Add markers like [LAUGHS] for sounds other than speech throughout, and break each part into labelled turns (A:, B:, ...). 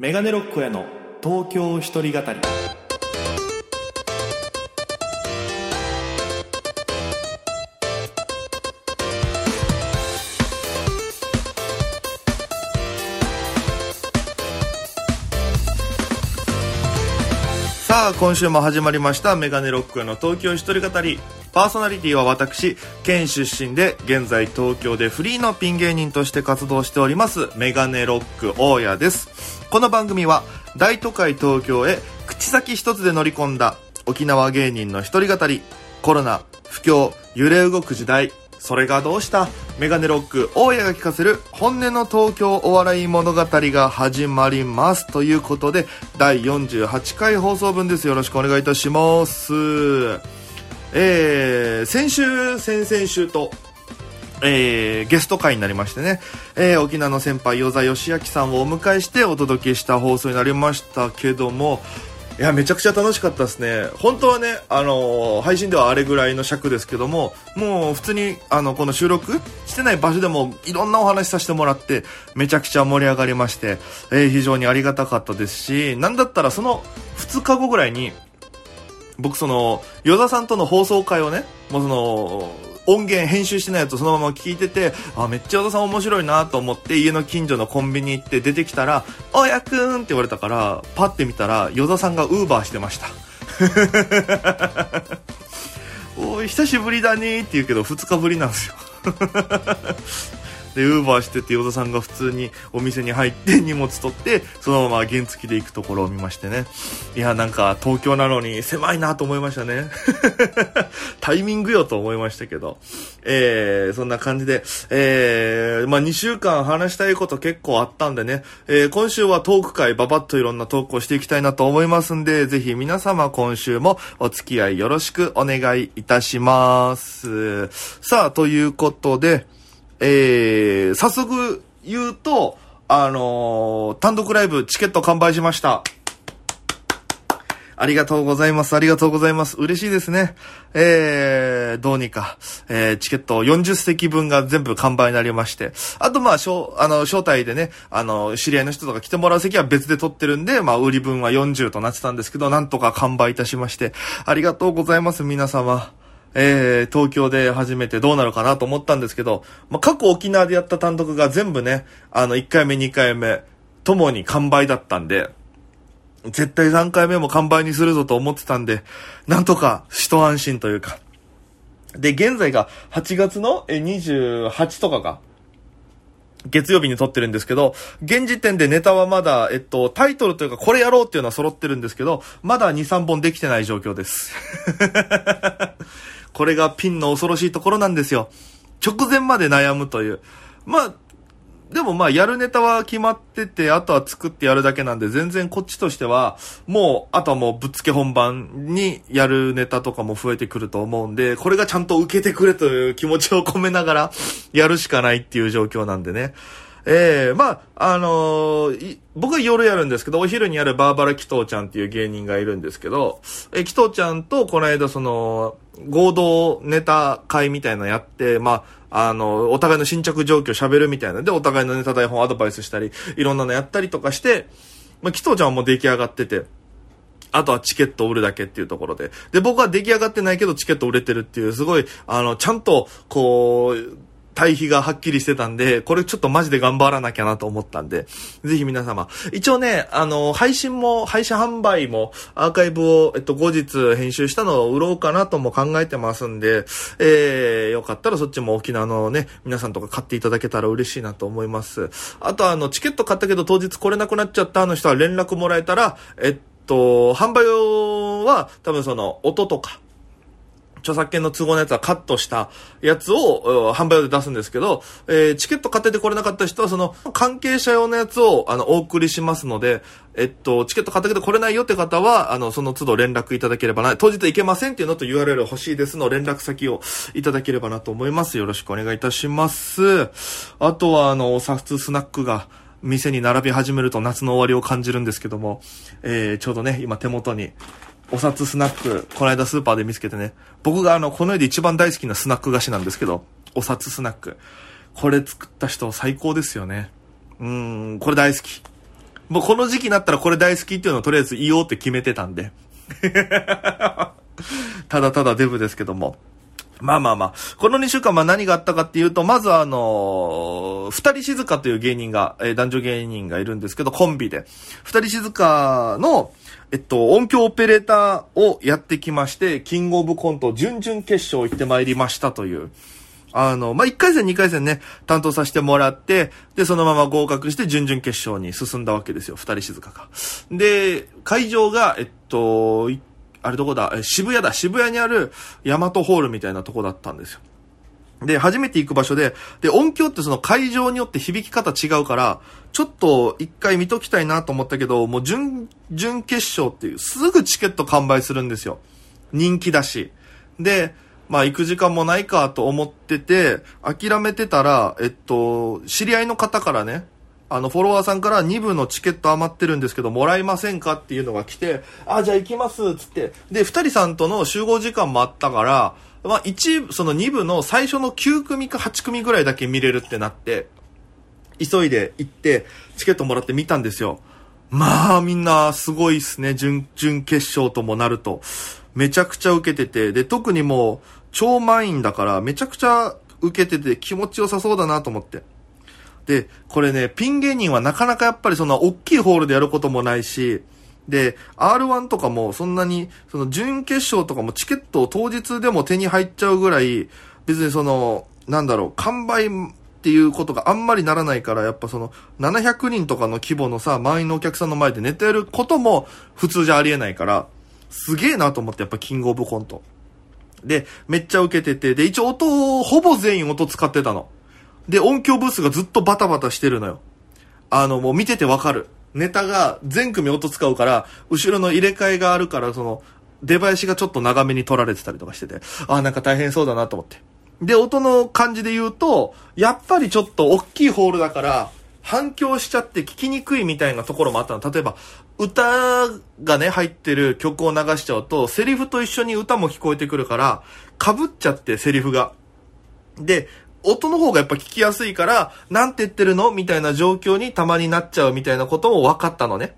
A: メガネロックへの東京一人語り。さあ今週も始まりましたメガネロックへの東京一人語り。パーソナリティは私県出身で現在東京でフリーのピン芸人として活動しておりますメガネロック大家です。この番組は大都会東京へ口先一つで乗り込んだ沖縄芸人の一人語り。コロナ不況揺れ動く時代。それがどうした？メガネロック大家が聞かせる本音の東京お笑い物語が始まります。ということで第48回放送分です。よろしくお願いいたします。えー、先週先々週とえー、ゲスト会になりましてね、えー、沖縄の先輩、与座義明さんをお迎えしてお届けした放送になりましたけども、いや、めちゃくちゃ楽しかったですね。本当はね、あのー、配信ではあれぐらいの尺ですけども、もう普通に、あの、この収録してない場所でもいろんなお話させてもらって、めちゃくちゃ盛り上がりまして、えー、非常にありがたかったですし、なんだったらその2日後ぐらいに、僕その、与田さんとの放送会をね、もうその、音源編集してないやつそのまま聞いてて、あ、めっちゃ小田さん面白いなと思って家の近所のコンビニ行って出てきたら、おやくんって言われたから、パって見たら、与田さんがウーバーしてました。[LAUGHS] おい、久しぶりだねって言うけど、2日ぶりなんですよ。で、ウーバーしてて、ヨ田さんが普通にお店に入って荷物取って、そのまま原付で行くところを見ましてね。いや、なんか東京なのに狭いなと思いましたね。[LAUGHS] タイミングよと思いましたけど。えー、そんな感じで、えー、まあ2週間話したいこと結構あったんでね、えー、今週はトーク会ババッといろんなトークをしていきたいなと思いますんで、ぜひ皆様今週もお付き合いよろしくお願いいたします。さあ、ということで、えー、早速言うと、あのー、単独ライブチケット完売しました。ありがとうございます。ありがとうございます。嬉しいですね。えー、どうにか、えー、チケット40席分が全部完売になりまして。あと、まあ、招、あの、招待でね、あの、知り合いの人とか来てもらう席は別で取ってるんで、まあ、売り分は40となってたんですけど、なんとか完売いたしまして、ありがとうございます、皆様。えー、東京で初めてどうなるかなと思ったんですけど、まあ、過去沖縄でやった単独が全部ね、あの、1回目、2回目、ともに完売だったんで、絶対3回目も完売にするぞと思ってたんで、なんとか一安心というか。で、現在が8月の28とかが、月曜日に撮ってるんですけど、現時点でネタはまだ、えっと、タイトルというかこれやろうっていうのは揃ってるんですけど、まだ2、3本できてない状況です。これがピンの恐ろしいところなんですよ。直前まで悩むという。まあ、でもまあやるネタは決まってて、あとは作ってやるだけなんで、全然こっちとしては、もう、あとはもうぶっつけ本番にやるネタとかも増えてくると思うんで、これがちゃんと受けてくれという気持ちを込めながら、やるしかないっていう状況なんでね。ええー、まあ、あのー、僕は夜やるんですけど、お昼にやるバーバラ紀藤ちゃんっていう芸人がいるんですけど、え、紀藤ちゃんとこの間その、合同ネタ会みたいなのやって、まあ、あの、お互いの新着状況喋るみたいなで、お互いのネタ台本アドバイスしたり、いろんなのやったりとかして、まあ、紀藤ちゃんはもう出来上がってて、あとはチケット売るだけっていうところで。で、僕は出来上がってないけどチケット売れてるっていう、すごい、あの、ちゃんと、こう、対比がはっきりしてたんで、これちょっとマジで頑張らなきゃなと思ったんで、ぜひ皆様。一応ね、あの、配信も、配信販売も、アーカイブを、えっと、後日編集したのを売ろうかなとも考えてますんで、えー、よかったらそっちも沖縄のね、皆さんとか買っていただけたら嬉しいなと思います。あとあの、チケット買ったけど当日来れなくなっちゃったあの人は連絡もらえたら、えっと、販売は多分その、音とか、著作権の都合のやつはカットしたやつを販売で出すんですけど、えー、チケット買っててこれなかった人はその関係者用のやつをあのお送りしますので、えっと、チケット買ったけど来れないよって方は、あの、その都度連絡いただければな、当日行けませんっていうのと URL 欲しいですの連絡先をいただければなと思います。よろしくお願いいたします。あとは、あの、お札スナックが、店に並び始めると夏の終わりを感じるんですけども、えー、ちょうどね、今手元に、お札スナック、この間スーパーで見つけてね、僕があの、この世で一番大好きなスナック菓子なんですけど、お札スナック。これ作った人最高ですよね。うーん、これ大好き。もうこの時期になったらこれ大好きっていうのをとりあえず言おうって決めてたんで。[LAUGHS] ただただデブですけども。まあまあまあ。この2週間、まあ何があったかっていうと、まずあのー、二人静かという芸人が、えー、男女芸人がいるんですけど、コンビで。二人静かの、えっと、音響オペレーターをやってきまして、キングオブコント準々決勝行ってまいりましたという。あの、まあ、1回戦、2回戦ね、担当させてもらって、で、そのまま合格して準々決勝に進んだわけですよ。二人静かが。で、会場が、えっと、あれどこだ？渋谷だ。渋谷にあるヤマトホールみたいなとこだったんですよ。で、初めて行く場所で、で、音響ってその会場によって響き方違うから、ちょっと一回見ときたいなと思ったけど、もう準、準決勝っていう、すぐチケット完売するんですよ。人気だし。で、まあ行く時間もないかと思ってて、諦めてたら、えっと、知り合いの方からね、あの、フォロワーさんから2部のチケット余ってるんですけど、もらえませんかっていうのが来て、あ、じゃあ行きます、つって。で、2人さんとの集合時間もあったから、まあ、1、その2部の最初の9組か8組ぐらいだけ見れるってなって、急いで行って、チケットもらって見たんですよ。まあ、みんなすごいっすね。準、準決勝ともなると。めちゃくちゃ受けてて、で、特にもう、超満員だから、めちゃくちゃ受けてて気持ちよさそうだなと思って。で、これね、ピン芸人はなかなかやっぱりその大きいホールでやることもないし、で、R1 とかもそんなに、その準決勝とかもチケットを当日でも手に入っちゃうぐらい、別にその、なんだろう、完売っていうことがあんまりならないから、やっぱその、700人とかの規模のさ、満員のお客さんの前で寝てることも普通じゃありえないから、すげえなと思って、やっぱキングオブコント。で、めっちゃ受けてて、で、一応音を、ほぼ全員音使ってたの。で、音響ブースがずっとバタバタしてるのよ。あの、もう見ててわかる。ネタが全組音使うから、後ろの入れ替えがあるから、その、出囃子がちょっと長めに取られてたりとかしてて、ああ、なんか大変そうだなと思って。で、音の感じで言うと、やっぱりちょっと大きいホールだから、反響しちゃって聞きにくいみたいなところもあったの。例えば、歌がね、入ってる曲を流しちゃうと、セリフと一緒に歌も聞こえてくるから、被っちゃってセリフが。で、音の方がやっぱ聞きやすいから、なんて言ってるの？みたいな状況にたまになっちゃうみたいなことも分かったのね。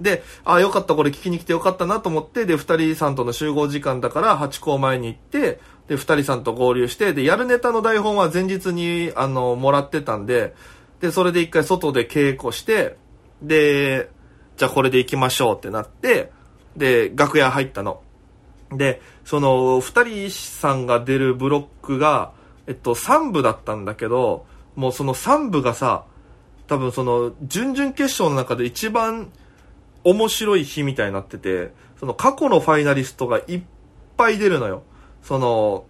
A: で、あ、よかった、これ聞きに来てよかったなと思って、で、二人さんとの集合時間だから、八校前に行って、で、二人さんと合流して、で、やるネタの台本は前日に、あの、もらってたんで、で、それで一回外で稽古して、で、じゃあこれで行きましょうってなって、で、楽屋入ったの。で、その、二人さんが出るブロックが、えっと、3部だったんだけど、もうその3部がさ、多分その、準々決勝の中で一番面白い日みたいになってて、その過去のファイナリストがいっぱい出るのよ。その、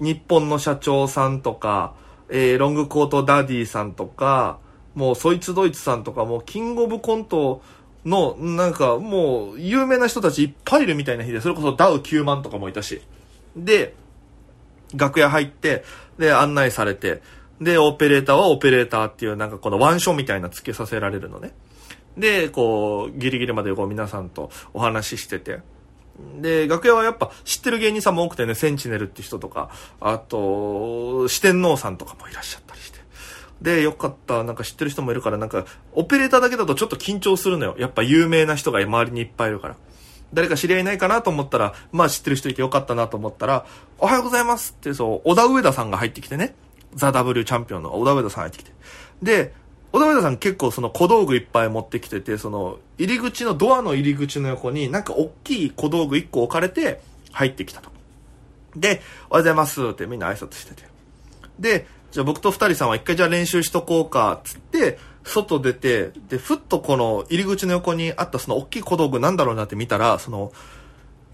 A: 日本の社長さんとか、えー、ロングコートダディさんとか、もうそいつドイツさんとか、もうキングオブコントの、なんかもう有名な人たちいっぱいいるみたいな日で、それこそダウ9万とかもいたし。で、楽屋入って、で、案内されて、で、オペレーターはオペレーターっていうなんかこのワンショーみたいな付けさせられるのね。で、こう、ギリギリまでこう皆さんとお話ししてて。で、楽屋はやっぱ知ってる芸人さんも多くてね、センチネルって人とか、あと、四天王さんとかもいらっしゃったりして。で、よかった。なんか知ってる人もいるから、なんか、オペレーターだけだとちょっと緊張するのよ。やっぱ有名な人が周りにいっぱいいるから。誰か知り合いないかなと思ったら、まあ知ってる人いてよかったなと思ったら、おはようございますって、そう、小田上田さんが入ってきてね。ザ・ W チャンピオンの小田上田さん入ってきて。で、小田上田さん結構その小道具いっぱい持ってきてて、その、入り口のドアの入り口の横になんか大きい小道具1個置かれて入ってきたと。で、おはようございますってみんな挨拶してて。で、じゃあ僕と二人さんは一回じゃあ練習しとこうか、つって、外出て、で、ふっとこの入り口の横にあったその大きい小道具なんだろうなって見たら、その、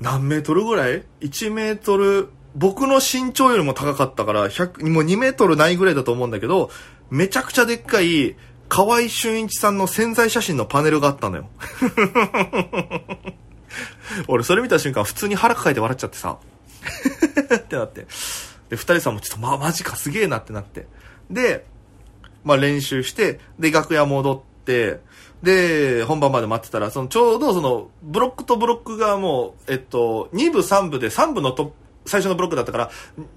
A: 何メートルぐらい ?1 メートル、僕の身長よりも高かったから、100、もう2メートルないぐらいだと思うんだけど、めちゃくちゃでっかい、河合俊一さんの潜在写真のパネルがあったのよ。[LAUGHS] 俺、それ見た瞬間、普通に腹抱えて笑っちゃってさ。[LAUGHS] ってなって。で、二人さんもちょっと、ま、マジか、すげえなってなって。で、まあ練習して、で、楽屋戻って、で、本番まで待ってたら、そのちょうどその、ブロックとブロックがもう、えっと、2部3部で3部のと最初のブロックだったから、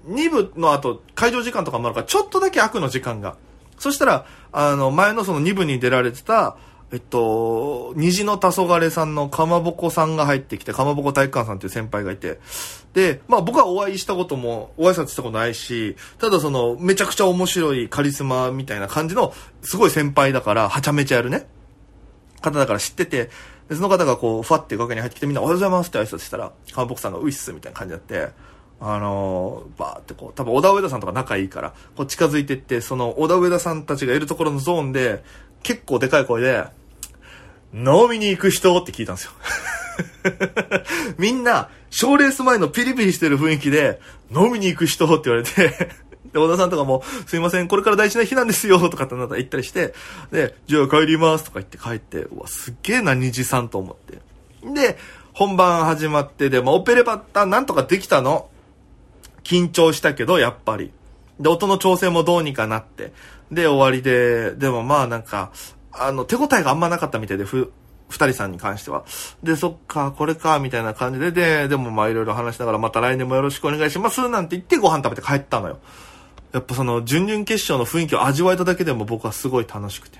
A: 2部の後、会場時間とかもあるから、ちょっとだけ悪の時間が。そしたら、あの、前のその2部に出られてた、えっと、虹の黄昏さんのかまぼこさんが入ってきて、かまぼこ体育館さんっていう先輩がいて、で、まあ僕はお会いしたことも、お挨拶したことないし、ただその、めちゃくちゃ面白いカリスマみたいな感じの、すごい先輩だから、はちゃめちゃやるね。方だから知ってて、でその方がこう、ファって楽屋に入ってきてみんなおはようございますって挨拶したら、かまぼこさんがういっすみたいな感じになって、あのー、バーってこう、多分小田上田さんとか仲いいから、こう近づいてって、その小田上田さんたちがいるところのゾーンで、結構でかい声で、飲みに行く人って聞いたんですよ。[LAUGHS] みんな、賞レース前のピリピリしてる雰囲気で、飲みに行く人って言われて [LAUGHS] で、小田さんとかも、すいません、これから大事な日なんですよ、とかってなったら言ったりして、で、じゃあ帰りますとか言って帰って、うわ、すっげえな、虹さんと思って。で、本番始まって、で、もオペレバッターなんとかできたの？緊張したけど、やっぱり。で、音の調整もどうにかなって。で、終わりで、でもまあなんか、あの、手応えがあんまなかったみたいで、ふ、二人さんに関しては。で、そっか、これか、みたいな感じで、で、でもまあいろいろ話しながら、また来年もよろしくお願いします、なんて言ってご飯食べて帰ったのよ。やっぱその、準々決勝の雰囲気を味わえただけでも僕はすごい楽しくて。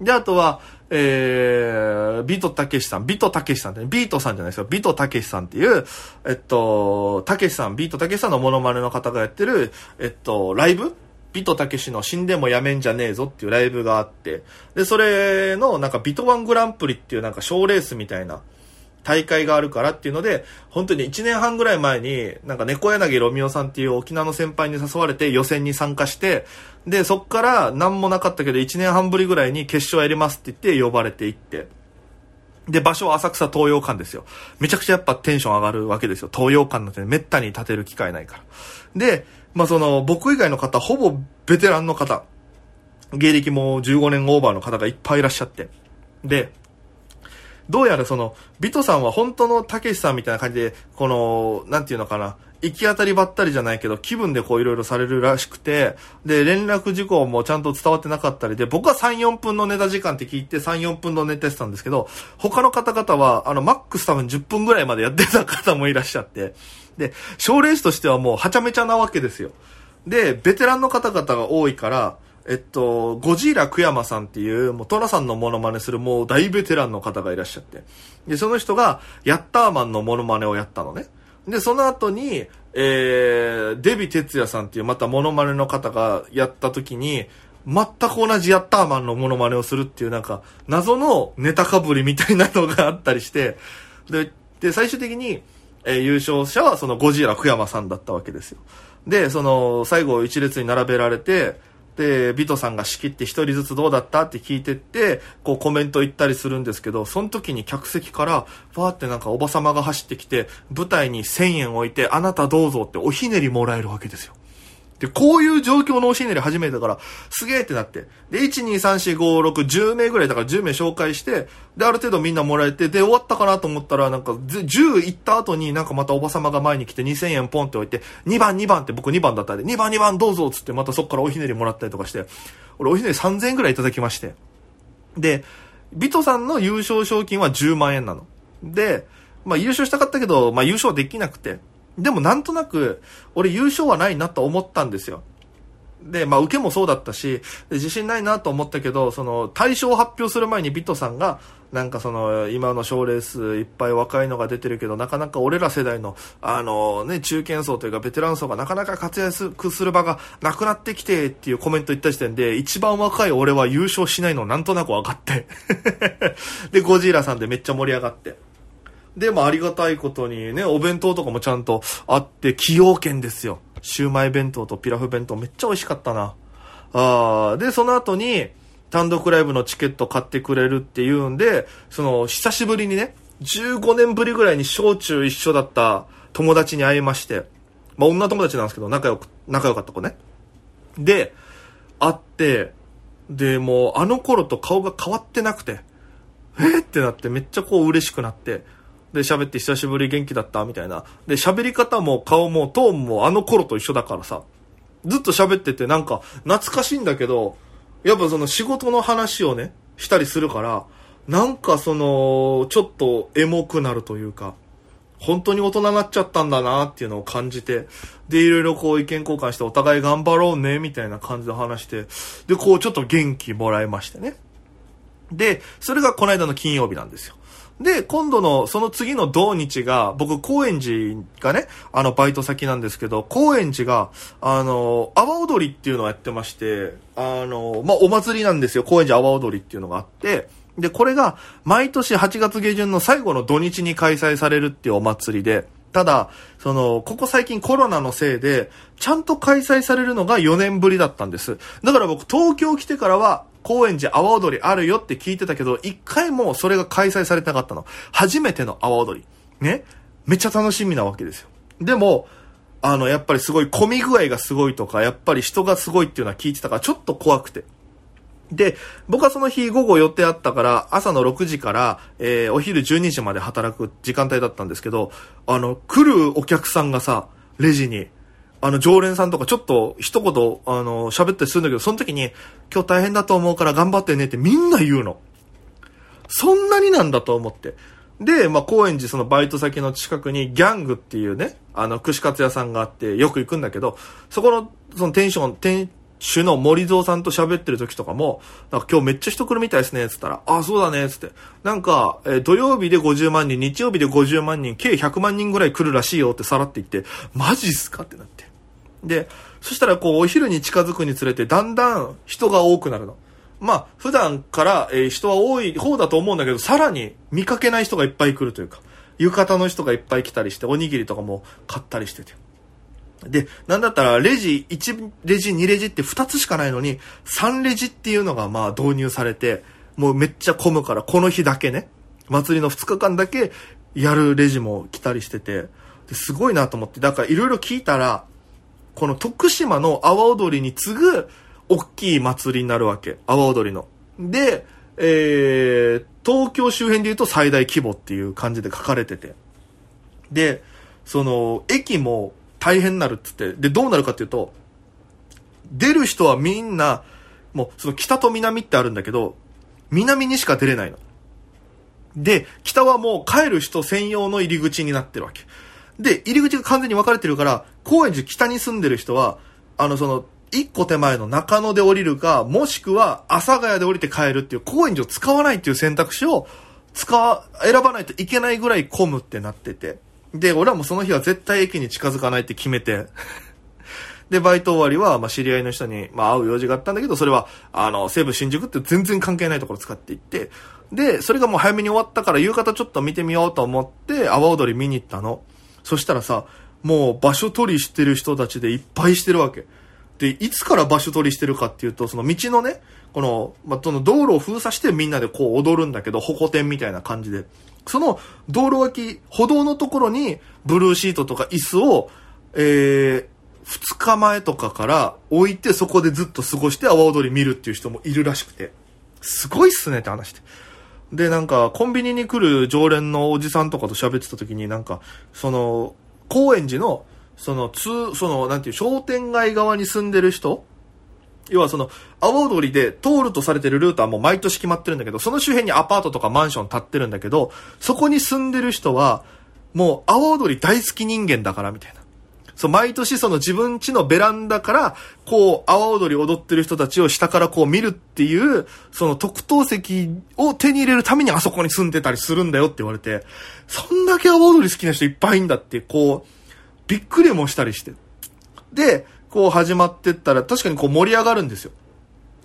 A: で、あとは、えー、ビートたけしさん、ビートたけしさんって、ビートさんじゃないですよ、ビートたけしさんっていう、えっと、たけしさん、ビートたけしさんのモノマネの方がやってる、えっと、ライブビトたけしの死んでもやめんじゃねえぞっていうライブがあって、で、それのなんかビトワングランプリっていうなんか賞レースみたいな大会があるからっていうので、本当に1年半ぐらい前に、なんか猫柳ロミオさんっていう沖縄の先輩に誘われて予選に参加して、で、そっから何もなかったけど1年半ぶりぐらいに決勝やりますって言って呼ばれていって、で、場所は浅草東洋館ですよ。めちゃくちゃやっぱテンション上がるわけですよ。東洋館なんてめったに立てる機会ないから。で、まあその、僕以外の方、ほぼベテランの方、芸歴も15年オーバーの方がいっぱいいらっしゃって。で、どうやらその、ビトさんは本当のたけしさんみたいな感じで、この、なんていうのかな、行き当たりばったりじゃないけど、気分でこういろいろされるらしくて、で、連絡事項もちゃんと伝わってなかったりで、僕は3、4分のネタ時間って聞いて3、4分のネタしてたんですけど、他の方々は、あの、マックス多分10分ぐらいまでやってた方もいらっしゃって、で、賞レースとしてはもうはちゃめちゃなわけですよ。で、ベテランの方々が多いから、えっと、ゴジーラクヤマさんっていう、もうトラさんのモノマネするもう大ベテランの方がいらっしゃって。で、その人が、ヤッターマンのモノマネをやったのね。で、その後に、えー、デビ哲也さんっていうまたモノマネの方がやった時に、全く同じヤッターマンのモノマネをするっていうなんか、謎のネタかぶりみたいなのがあったりして、で、で、最終的に、えー、優勝者はそのゴジラ福山さんだったわけですよ。で、その、最後一列に並べられて、で、ビトさんが仕切って一人ずつどうだったって聞いてって、こうコメント言ったりするんですけど、その時に客席から、ファーってなんかおばさまが走ってきて、舞台に1000円置いて、あなたどうぞっておひねりもらえるわけですよ。で、こういう状況のおしねり始めたから、すげえってなって。で、1、2、3、4、5、6、10名ぐらいだから10名紹介して、で、ある程度みんなもらえて、で、終わったかなと思ったら、なんか、10行った後になんかまたおばさまが前に来て2000円ポンって置いて、2番、2番って僕2番だったんで、2番、2番どうぞっつってまたそっからおひねりもらったりとかして、俺おひねり3000円ぐらいいただきまして。で、ビトさんの優勝賞金は10万円なの。で、まあ優勝したかったけど、まあ優勝できなくて。でもなんとなく、俺優勝はないなと思ったんですよ。で、まあ、受けもそうだったし、自信ないなと思ったけど、その、対象を発表する前にビットさんが、なんかその、今の賞レースいっぱい若いのが出てるけど、なかなか俺ら世代の、あのね、中堅層というかベテラン層がなかなか活躍する場がなくなってきてっていうコメント言った時点で、一番若い俺は優勝しないのなんとなく分かって [LAUGHS] で、ゴジーラさんでめっちゃ盛り上がって。で、もありがたいことにね、お弁当とかもちゃんとあって、崎陽軒ですよ。シウマイ弁当とピラフ弁当めっちゃ美味しかったな。あで、その後に、単独ライブのチケット買ってくれるっていうんで、その、久しぶりにね、15年ぶりぐらいに小中一緒だった友達に会いまして、まあ女友達なんですけど、仲良く、仲良かった子ね。で、会って、で、もうあの頃と顔が変わってなくて、えってなってめっちゃこう嬉しくなって、で、喋って久しぶり元気だったみたいな。で、喋り方も顔もトーンもあの頃と一緒だからさ。ずっと喋っててなんか懐かしいんだけど、やっぱその仕事の話をね、したりするから、なんかその、ちょっとエモくなるというか、本当に大人になっちゃったんだなっていうのを感じて、で、いろいろこう意見交換してお互い頑張ろうね、みたいな感じで話して、で、こうちょっと元気もらいましてね。で、それがこの間の金曜日なんですよ。で、今度の、その次の土日が、僕、高円寺がね、あの、バイト先なんですけど、高円寺が、あの、阿波踊りっていうのをやってまして、あの、まあ、お祭りなんですよ。高円寺阿波踊りっていうのがあって、で、これが、毎年8月下旬の最後の土日に開催されるっていうお祭りで、ただ、その、ここ最近コロナのせいで、ちゃんと開催されるのが4年ぶりだったんです。だから僕、東京来てからは、高円寺阿波踊りあるよって聞いてたけど、一回もそれが開催されてなかったの。初めての阿波踊り。ね？めっちゃ楽しみなわけですよ。でも、あの、やっぱりすごい混み具合がすごいとか、やっぱり人がすごいっていうのは聞いてたから、ちょっと怖くて。で、僕はその日午後予定あったから、朝の6時から、えー、お昼12時まで働く時間帯だったんですけど、あの、来るお客さんがさ、レジに、あの、常連さんとかちょっと一言、あの、喋ったりするんだけど、その時に、今日大変だと思うから頑張ってねってみんな言うの。そんなになんだと思って。で、まあ、高円寺そのバイト先の近くにギャングっていうね、あの、串カツ屋さんがあってよく行くんだけど、そこの、そのテンション、店主の森蔵さんと喋ってる時とかも、なんか今日めっちゃ人来るみたいですね、つったら、あ、そうだね、つって。なんか、えー、土曜日で50万人、日曜日で50万人、計100万人ぐらい来るらしいよってさらって言って、マジっすかってなって。で、そしたらこう、お昼に近づくにつれて、だんだん人が多くなるの。まあ、普段から、えー、人は多い方だと思うんだけど、さらに見かけない人がいっぱい来るというか、浴衣の人がいっぱい来たりして、おにぎりとかも買ったりしてて。で、なんだったら、レジ、1レジ、2レジって2つしかないのに、3レジっていうのがまあ導入されて、もうめっちゃ混むから、この日だけね、祭りの2日間だけやるレジも来たりしてて、すごいなと思って、だからいろいろ聞いたら、この徳島の阿波踊りに次ぐ、大きい祭りになるわけ。阿波踊りの。で、えー、東京周辺で言うと最大規模っていう感じで書かれてて。で、その、駅も大変になるっつって。で、どうなるかっていうと、出る人はみんな、もう、その北と南ってあるんだけど、南にしか出れないの。で、北はもう帰る人専用の入り口になってるわけ。で、入り口が完全に分かれてるから、高円寺北に住んでる人は、あの、その、一個手前の中野で降りるか、もしくは阿佐ヶ谷で降りて帰るっていう高円寺を使わないっていう選択肢を使わ選ばないといけないぐらい混むってなってて。で、俺はもうその日は絶対駅に近づかないって決めて。で、バイト終わりは、まあ、知り合いの人に、まあ、会う用事があったんだけど、それは、あの、西武新宿って全然関係ないところ使っていって、で、それがもう早めに終わったから、夕方ちょっと見てみようと思って、阿波踊り見に行ったの。そしたらさ、もう場所取りしてる人たちでいっぱいしてるわけ。で、いつから場所取りしてるかっていうと、その道のね、この、ま、その道路を封鎖してみんなでこう踊るんだけど、歩行天みたいな感じで。その道路脇、歩道のところにブルーシートとか椅子を、えー、2日前とかから置いてそこでずっと過ごして阿波踊り見るっていう人もいるらしくて。すごいっすねって話して。で、なんか、コンビニに来る常連のおじさんとかと喋ってた時になんか、その、高円寺のその、通、その、なんていう、商店街側に住んでる人要はその、阿波踊りで通るとされてるルートはもう毎年決まってるんだけど、その周辺にアパートとかマンション建ってるんだけど、そこに住んでる人は、もう阿波踊り大好き人間だからみたいな。そう、毎年その自分家のベランダから、こう、阿波踊り踊ってる人たちを下からこう見るっていう、その特等席を手に入れるためにあそこに住んでたりするんだよって言われて、そんだけ阿波踊り好きな人いっぱいいんだって、こう、びっくりもしたりして。で、こう始まってったら確かにこう盛り上がるんですよ。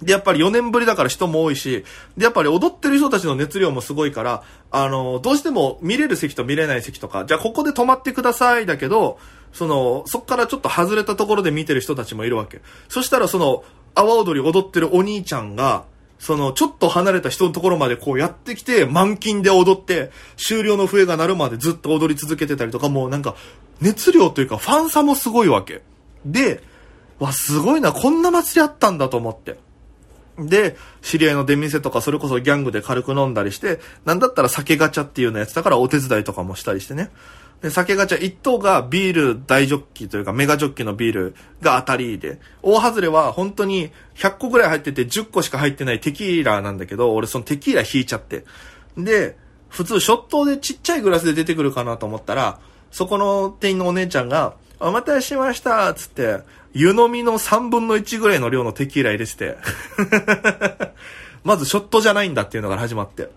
A: で、やっぱり4年ぶりだから人も多いし、で、やっぱり踊ってる人たちの熱量もすごいから、あの、どうしても見れる席と見れない席とか、じゃあここで止まってくださいだけど、その、そっからちょっと外れたところで見てる人たちもいるわけ。そしたらその、阿波踊り踊ってるお兄ちゃんが、その、ちょっと離れた人のところまでこうやってきて、満勤で踊って、終了の笛が鳴るまでずっと踊り続けてたりとか、もうなんか、熱量というかファン差もすごいわけ。で、わ、すごいな、こんな祭りあったんだと思って。で、知り合いの出店とかそれこそギャングで軽く飲んだりして、なんだったら酒ガチャっていうのやつだからお手伝いとかもしたりしてね。で、酒ガチャ1等がビール大ジョッキというかメガジョッキのビールが当たりで、大外れは本当に100個ぐらい入ってて10個しか入ってないテキーラなんだけど、俺そのテキーラ引いちゃって。で、普通ショットでちっちゃいグラスで出てくるかなと思ったら、そこの店員のお姉ちゃんが、お待たせしましたつって、湯飲みの3分の1ぐらいの量のテキーラ入れてて。[LAUGHS] まずショットじゃないんだっていうのから始まって。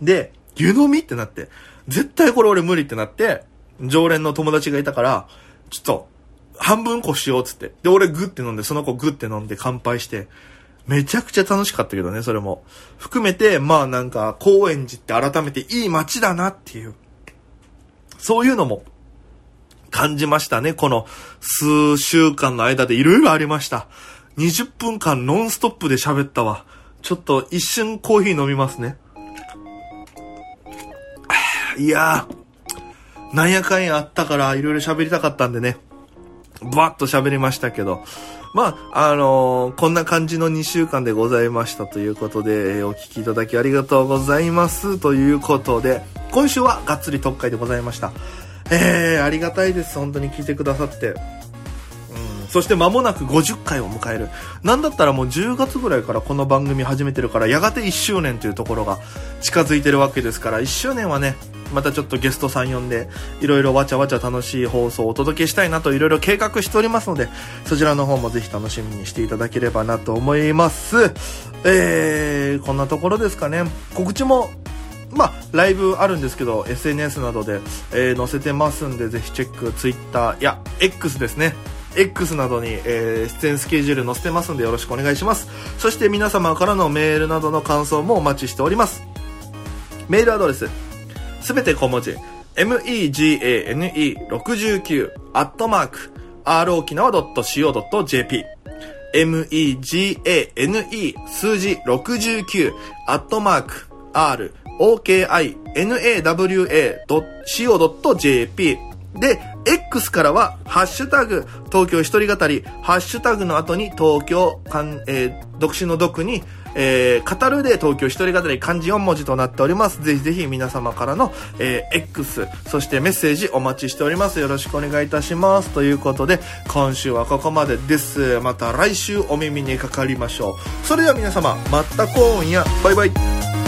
A: で、湯飲みってなって、絶対これ俺無理ってなって、常連の友達がいたから、ちょっと、半分こしようっつって。で、俺グッて飲んで、その子グッて飲んで乾杯して、めちゃくちゃ楽しかったけどね、それも。含めて、まあなんか、高円寺って改めていい街だなっていう。そういうのも感じましたね。この数週間の間でいろいろありました。20分間ノンストップで喋ったわ。ちょっと一瞬コーヒー飲みますね。いやー、なんやかんやあったからいろいろ喋りたかったんでね。バッと喋りましたけど。まあ、あのーこんな感じの2週間でございましたということで、えーお聞きいただきありがとうございますということで、今週はがっつり特会でございました。えー、ありがたいです。本当に聞いてくださって。そして間もなく50回を迎える。なんだったらもう10月ぐらいからこの番組始めてるから、やがて1周年というところが近づいてるわけですから、1周年はね、またちょっとゲストさん呼んで、いろいろわちゃわちゃ楽しい放送をお届けしたいなといろいろ計画しておりますので、そちらの方もぜひ楽しみにしていただければなと思います。えー、こんなところですかね。告知もまあ、ライブあるんですけど、SNS などで、えー載せてますんで、ぜひチェック、Twitter、いや、X ですね。X などに、えー出演スケジュール載せてますんでよろしくお願いします。そして皆様からのメールなどの感想もお待ちしております。メールアドレス、すべて小文字、megane69 アットマーク、r 沖縄 .co.jp megane 数字69アットマーク r okinawa.co.jp で、X からは、ハッシュタグ、東京一人語り、ハッシュタグの後に東京、かんえー読詞の読に、えー、語るで東京一人語り漢字4文字となっております。ぜひぜひ皆様からの、えー X、そしてメッセージお待ちしております。よろしくお願いいたします。ということで、今週はここまでです。また来週お耳にかかりましょう。それでは皆様、また今夜、バイバイ。